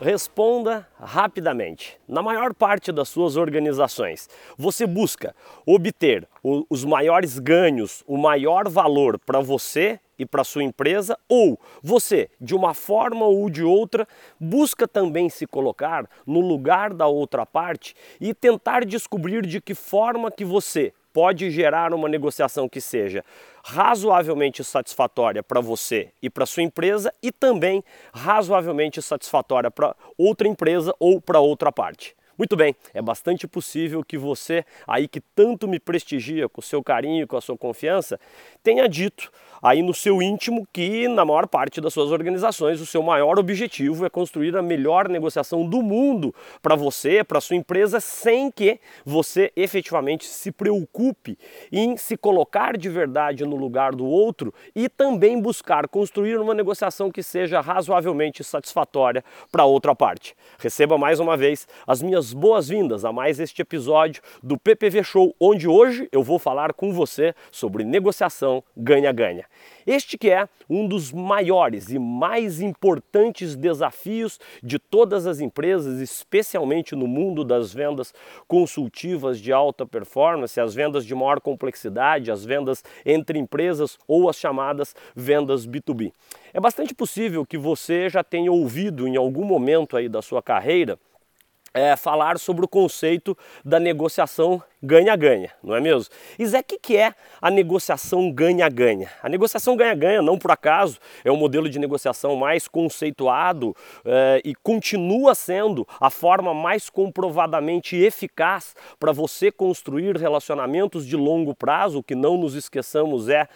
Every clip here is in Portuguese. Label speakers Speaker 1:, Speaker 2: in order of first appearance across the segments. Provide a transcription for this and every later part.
Speaker 1: Responda rapidamente. Na maior parte das suas organizações, você busca obter os maiores ganhos, o maior valor para você e para sua empresa, ou você, de uma forma ou de outra, busca também se colocar no lugar da outra parte e tentar descobrir de que forma que você pode gerar uma negociação que seja razoavelmente satisfatória para você e para sua empresa e também razoavelmente satisfatória para outra empresa ou para outra parte. Muito bem, é bastante possível que você, aí que tanto me prestigia com o seu carinho, com a sua confiança, tenha dito aí no seu íntimo que, na maior parte das suas organizações, o seu maior objetivo é construir a melhor negociação do mundo para você, para sua empresa, sem que você efetivamente se preocupe em se colocar de verdade no lugar do outro e também buscar construir uma negociação que seja razoavelmente satisfatória para outra parte. Receba mais uma vez as minhas boas-vindas a mais este episódio do PPV Show, onde hoje eu vou falar com você sobre negociação ganha-ganha. Este que é um dos maiores e mais importantes desafios de todas as empresas, especialmente no mundo das vendas consultivas de alta performance, as vendas de maior complexidade, as vendas entre empresas ou as chamadas vendas B2B. É bastante possível que você já tenha ouvido em algum momento aí da sua carreira é, falar sobre o conceito da negociação ganha-ganha, não é mesmo? E Zé, o que, é a negociação ganha-ganha? A negociação ganha-ganha, não por acaso, é o modelo de negociação mais conceituado é, e continua sendo a forma mais comprovadamente eficaz para você construir relacionamentos de longo prazo, que não nos esqueçamos é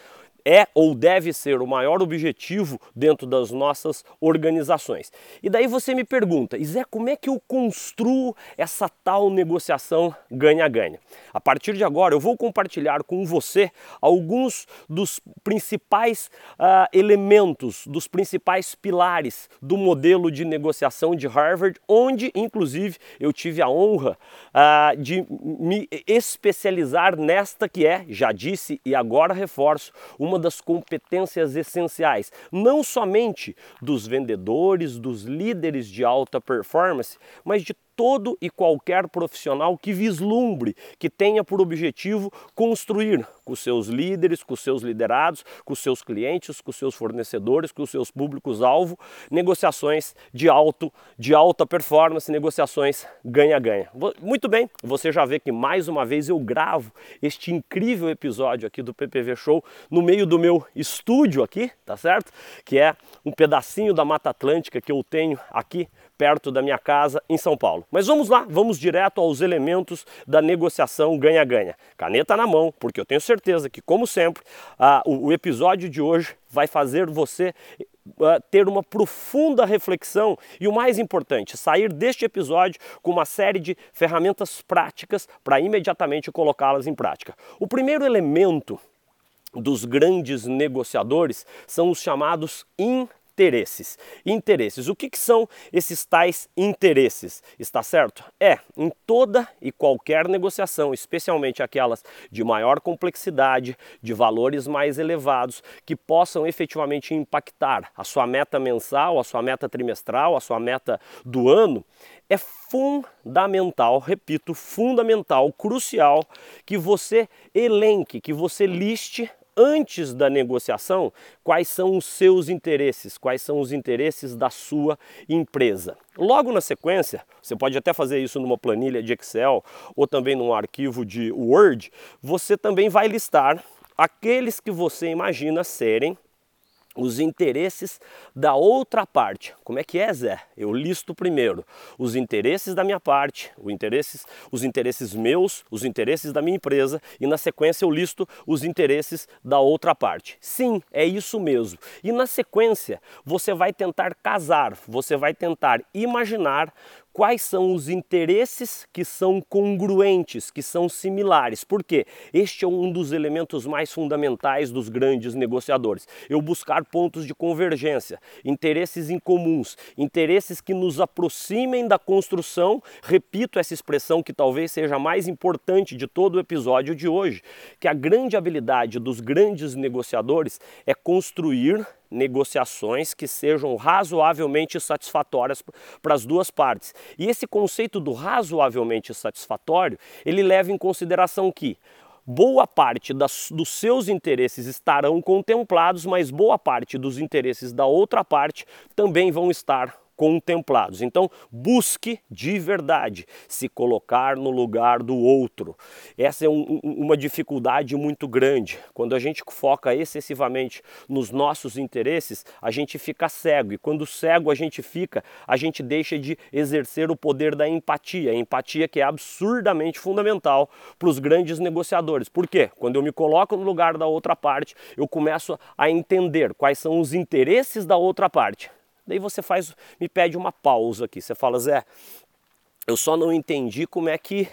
Speaker 1: é ou deve ser o maior objetivo dentro das nossas organizações. E daí você me pergunta, Zé, como é que eu construo essa tal negociação ganha-ganha? A partir de agora eu vou compartilhar com você alguns dos principais uh, elementos, dos principais pilares do modelo de negociação de Harvard, onde inclusive eu tive a honra uh, de me especializar nesta que é, já disse e agora reforço, uma uma das competências essenciais, não somente dos vendedores, dos líderes de alta performance, mas de todo e qualquer profissional que vislumbre, que tenha por objetivo construir com seus líderes, com seus liderados, com seus clientes, com seus fornecedores, com seus públicos-alvo, negociações de alto, de alta performance, negociações ganha-ganha. Muito bem, você já vê que mais uma vez eu gravo este incrível episódio aqui do PPV Show no meio do meu estúdio aqui, tá certo? Que é um pedacinho da Mata Atlântica que eu tenho aqui perto da minha casa em São Paulo. Mas vamos lá, vamos direto aos elementos da negociação ganha-ganha. Caneta na mão, porque eu tenho certeza que, como sempre, o, o episódio de hoje vai fazer você Uh, ter uma profunda reflexão e o mais importante, sair deste episódio com uma série de ferramentas práticas para imediatamente colocá-las em prática. O primeiro elemento dos grandes negociadores são os chamados in interesses. Interesses. O que, que, são esses tais interesses? Está certo? É, em toda e qualquer negociação, especialmente aquelas de maior complexidade, de valores mais elevados, que possam efetivamente impactar a sua meta mensal, a sua meta trimestral, a sua meta do ano, é fundamental, repito, fundamental, crucial que você elenque, que você liste antes da negociação quais são os seus interesses, quais são os interesses da sua empresa. Logo na sequência, você pode até fazer isso numa planilha de Excel ou também num arquivo de Word, você também vai listar aqueles que você imagina serem os interesses da outra parte. Como é que é, Zé? Eu listo primeiro os interesses da minha parte, os interesses, os interesses meus, os interesses da minha empresa e na sequência eu listo os interesses da outra parte. Sim, é isso mesmo. E na sequência você vai tentar casar, você vai tentar imaginar quais são os interesses que são congruentes, que são similares. Porque este é um dos elementos mais fundamentais dos grandes negociadores. Eu buscar pontos de convergência, interesses em comuns, interesses que nos aproximem da construção. Repito essa expressão que talvez seja a mais importante de todo o episódio de hoje, que a grande habilidade dos grandes negociadores é construir negociações que sejam razoavelmente satisfatórias para as duas partes. E esse conceito do razoavelmente satisfatório, ele leva em consideração que boa parte das, dos seus interesses estarão contemplados, mas boa parte dos interesses da outra parte também vão estar contemplados. Então, busque de verdade se colocar no lugar do outro. Essa é um, uma dificuldade muito grande. Quando a gente foca excessivamente nos nossos interesses, a gente fica cego. E quando cego a gente fica, a gente deixa de exercer o poder da empatia. Empatia que é absurdamente fundamental para os grandes negociadores. Por quê? Quando eu me coloco no lugar da outra parte, eu começo a entender quais são os interesses da outra parte. Daí você faz, me pede uma pausa aqui. Você fala, Zé, eu só não entendi como é que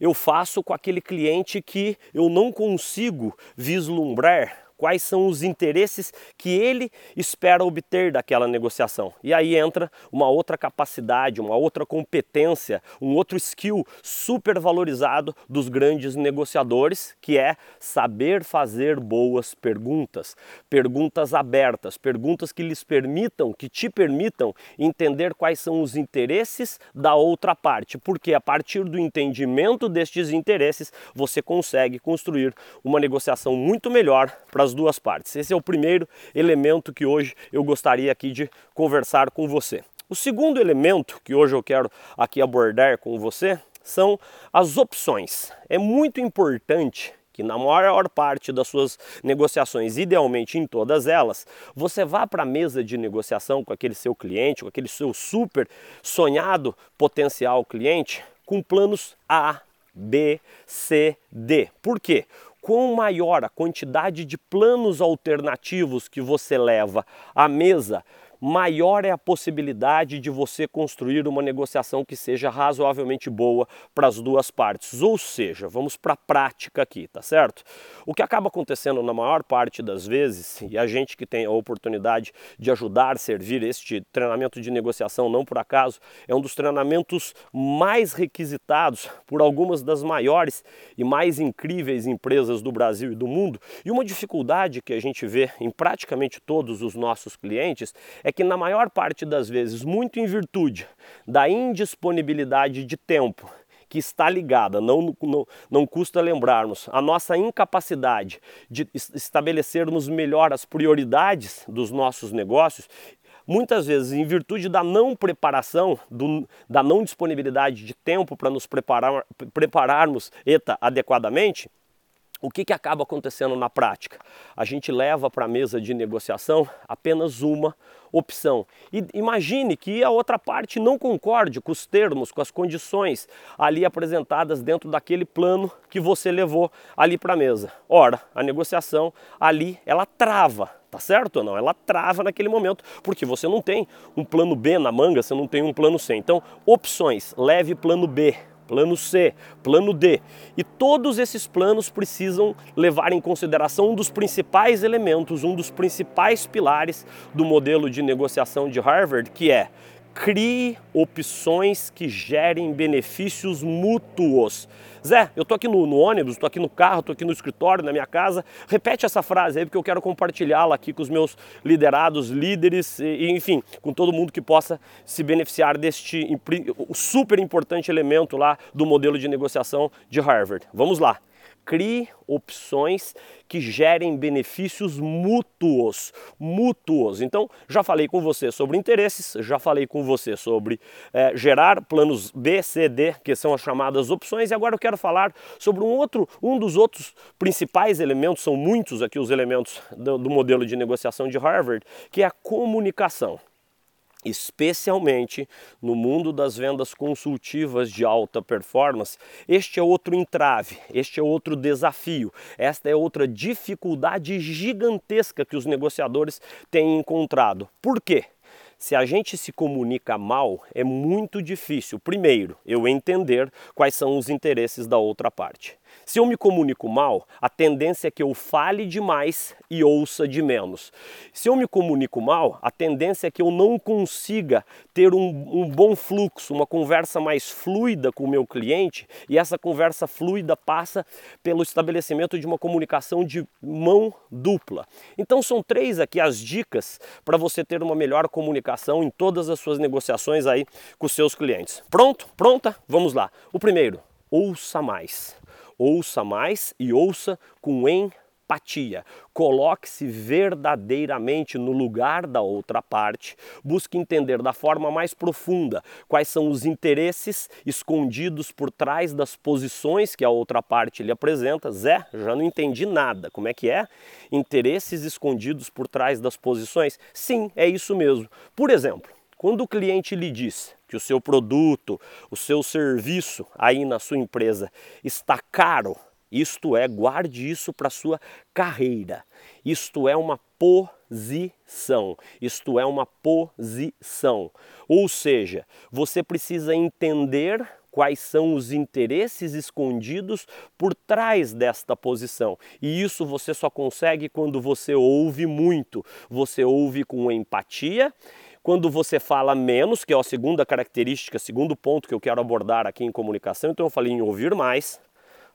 Speaker 1: eu faço com aquele cliente que eu não consigo vislumbrar quais são os interesses que ele espera obter daquela negociação. E aí entra uma outra capacidade, uma outra competência, um outro skill super valorizado dos grandes negociadores, que é saber fazer boas perguntas, perguntas abertas, perguntas que lhes permitam, que te permitam entender quais são os interesses da outra parte, porque a partir do entendimento destes interesses você consegue construir uma negociação muito melhor para as duas partes. Esse é o primeiro elemento que hoje eu gostaria aqui de conversar com você. O segundo elemento que hoje eu quero aqui abordar com você são as opções. É muito importante que na maior parte das suas negociações, idealmente em todas elas, você vá para a mesa de negociação com aquele seu cliente, com aquele seu super sonhado potencial cliente, com planos A, B, C, D. Por quê? Quão maior a quantidade de planos alternativos que você leva à mesa, maior é a possibilidade de você construir uma negociação que seja razoavelmente boa para as duas partes. Ou seja, vamos para a prática aqui, tá certo? O que acaba acontecendo na maior parte das vezes, e a gente que tem a oportunidade de ajudar, servir este treinamento de negociação, não por acaso, é um dos treinamentos mais requisitados por algumas das maiores e mais incríveis empresas do Brasil e do mundo. E uma dificuldade que a gente vê em praticamente todos os nossos clientes é que na maior parte das vezes, muito em virtude da indisponibilidade de tempo que está ligada, não, não, não custa lembrarmos, a nossa incapacidade de estabelecermos melhor as prioridades dos nossos negócios, muitas vezes em virtude da não preparação, do, da não disponibilidade de tempo para nos preparar, prepararmos ETA adequadamente, o que, que acaba acontecendo na prática? A gente leva para a mesa de negociação apenas uma opção. E imagine que a outra parte não concorde com os termos, com as condições ali apresentadas dentro daquele plano que você levou ali para a mesa. Ora, a negociação ali ela trava, tá certo ou não? Ela trava naquele momento, porque você não tem um plano B na manga, você não tem um plano C. Então, opções, leve plano B plano C, plano D. E todos esses planos precisam levar em consideração um dos principais elementos, um dos principais pilares do modelo de negociação de Harvard, que é crie opções que gerem benefícios mútuos. Zé, eu tô aqui no, no ônibus, tô aqui no carro, tô aqui no escritório, na minha casa. Repete essa frase aí porque eu quero compartilhá-la aqui com os meus liderados, líderes e, enfim, com todo mundo que possa se beneficiar deste super importante elemento lá do modelo de negociação de Harvard. Vamos lá crie opções que gerem benefícios mútuos, mútuos. Então, já falei com você sobre interesses, já falei com você sobre é, gerar planos B, C, D, que são as chamadas opções, e agora eu quero falar sobre um outro, um dos outros principais elementos, são muitos aqui os elementos do, do modelo de negociação de Harvard, que é a comunicação especialmente no mundo das vendas consultivas de alta performance, este é outro entrave, este é outro desafio, esta é outra dificuldade gigantesca que os negociadores têm encontrado. Por quê? Se a gente se comunica mal, é muito difícil, primeiro, eu entender quais são os interesses da outra parte. Se eu me comunico mal, a tendência é que eu fale demais e ouça de menos. Se eu me comunico mal, a tendência é que eu não consiga ter um, um bom fluxo, uma conversa mais fluida com o meu cliente e essa conversa fluida passa pelo estabelecimento de uma comunicação de mão dupla. Então são três aqui as dicas para você ter uma melhor comunicação em todas as suas negociações aí com os seus clientes. Pronto? Pronta? Vamos lá. O primeiro, ouça mais. Ouça mais e ouça com empatia. Coloque-se verdadeiramente no lugar da outra parte. Busque entender da forma mais profunda quais são os interesses escondidos por trás das posições que a outra parte lhe apresenta. Zé, já não entendi nada. Como é que é? Interesses escondidos por trás das posições? Sim, é isso mesmo. Por exemplo, quando o cliente lhe diz que o seu produto, o seu serviço aí na sua empresa está caro, isto é, guarde isso para sua carreira. Isto é uma posição. Isto é uma posição. Ou seja, você precisa entender quais são os interesses escondidos por trás desta posição. E isso você só consegue quando você ouve muito. Você ouve com empatia quando você fala menos, que é a segunda característica, segundo ponto que eu quero abordar aqui em comunicação, então eu falei em ouvir mais,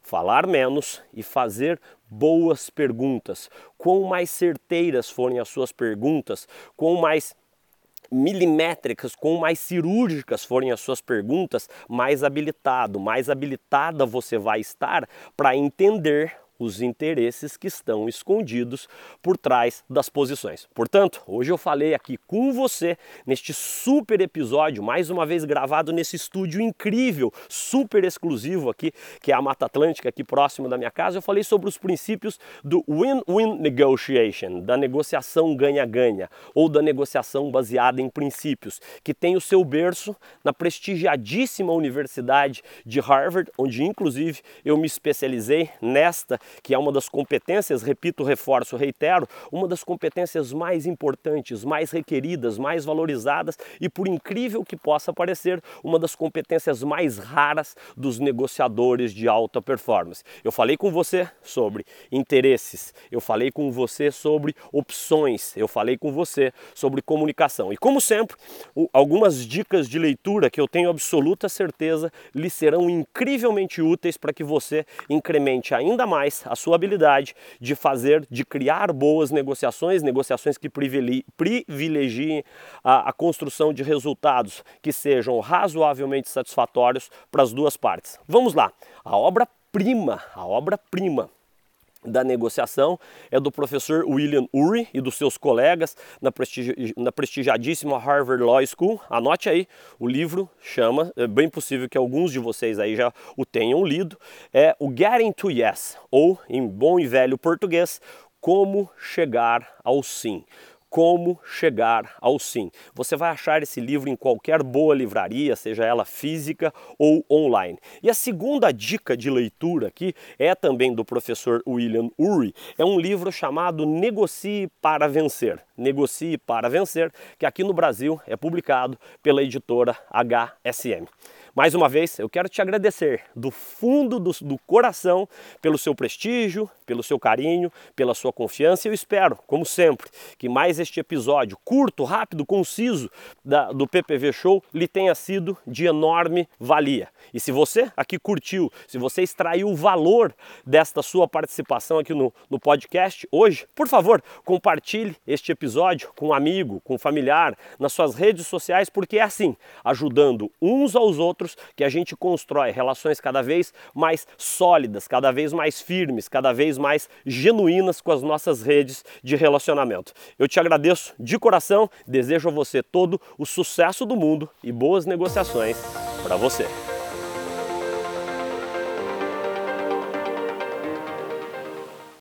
Speaker 1: falar menos e fazer boas perguntas. Quanto mais certeiras forem as suas perguntas, quanto mais milimétricas, com mais cirúrgicas forem as suas perguntas, mais habilitado, mais habilitada você vai estar para entender os interesses que estão escondidos por trás das posições. Portanto, hoje eu falei aqui com você neste super episódio, mais uma vez gravado nesse estúdio incrível, super exclusivo aqui, que é a Mata Atlântica, aqui próximo da minha casa. Eu falei sobre os princípios do win-win negotiation, da negociação ganha-ganha, ou da negociação baseada em princípios, que tem o seu berço na prestigiadíssima Universidade de Harvard, onde inclusive eu me especializei nesta que é uma das competências, repito, reforço, reitero, uma das competências mais importantes, mais requeridas, mais valorizadas e, por incrível que possa parecer, uma das competências mais raras dos negociadores de alta performance. Eu falei com você sobre interesses, eu falei com você sobre opções, eu falei com você sobre comunicação. E como sempre, algumas dicas de leitura que eu tenho absoluta certeza lhe serão incrivelmente úteis para que você incremente ainda mais a sua habilidade de fazer, de criar boas negociações, negociações que privilegiem a, a construção de resultados que sejam razoavelmente satisfatórios para as duas partes. Vamos lá, a obra-prima, a obra-prima da negociação é do professor William Ury e dos seus colegas na, prestigi na, prestigiadíssima Harvard Law School. Anote aí, o livro chama, é bem possível que alguns de vocês aí já o tenham lido, é o Getting to Yes, ou em bom e velho português, Como Chegar ao Sim como Chegar ao Sim. Você vai achar esse livro em qualquer boa livraria, seja ela física ou online. E a segunda dica de leitura aqui é também do professor William Ury. É um livro chamado Negocie para Vencer. Negocie para Vencer, que aqui no Brasil é publicado pela editora HSM. Mais uma vez, eu quero te agradecer do fundo do, do, coração pelo seu prestígio, pelo seu carinho, pela sua confiança. Eu espero, como sempre, que mais este episódio curto, rápido, conciso da, do PPV Show lhe tenha sido de enorme valia. E se você aqui curtiu, se você extraiu o valor desta sua participação aqui no, no podcast hoje, por favor, compartilhe este episódio com um amigo, com um familiar, nas suas redes sociais, porque é assim, ajudando uns aos outros, que a gente constrói relações cada vez mais sólidas, cada vez mais firmes, cada vez mais genuínas com as nossas redes de relacionamento. Eu te agradeço de coração, desejo a você todo o sucesso do mundo e boas negociações para você.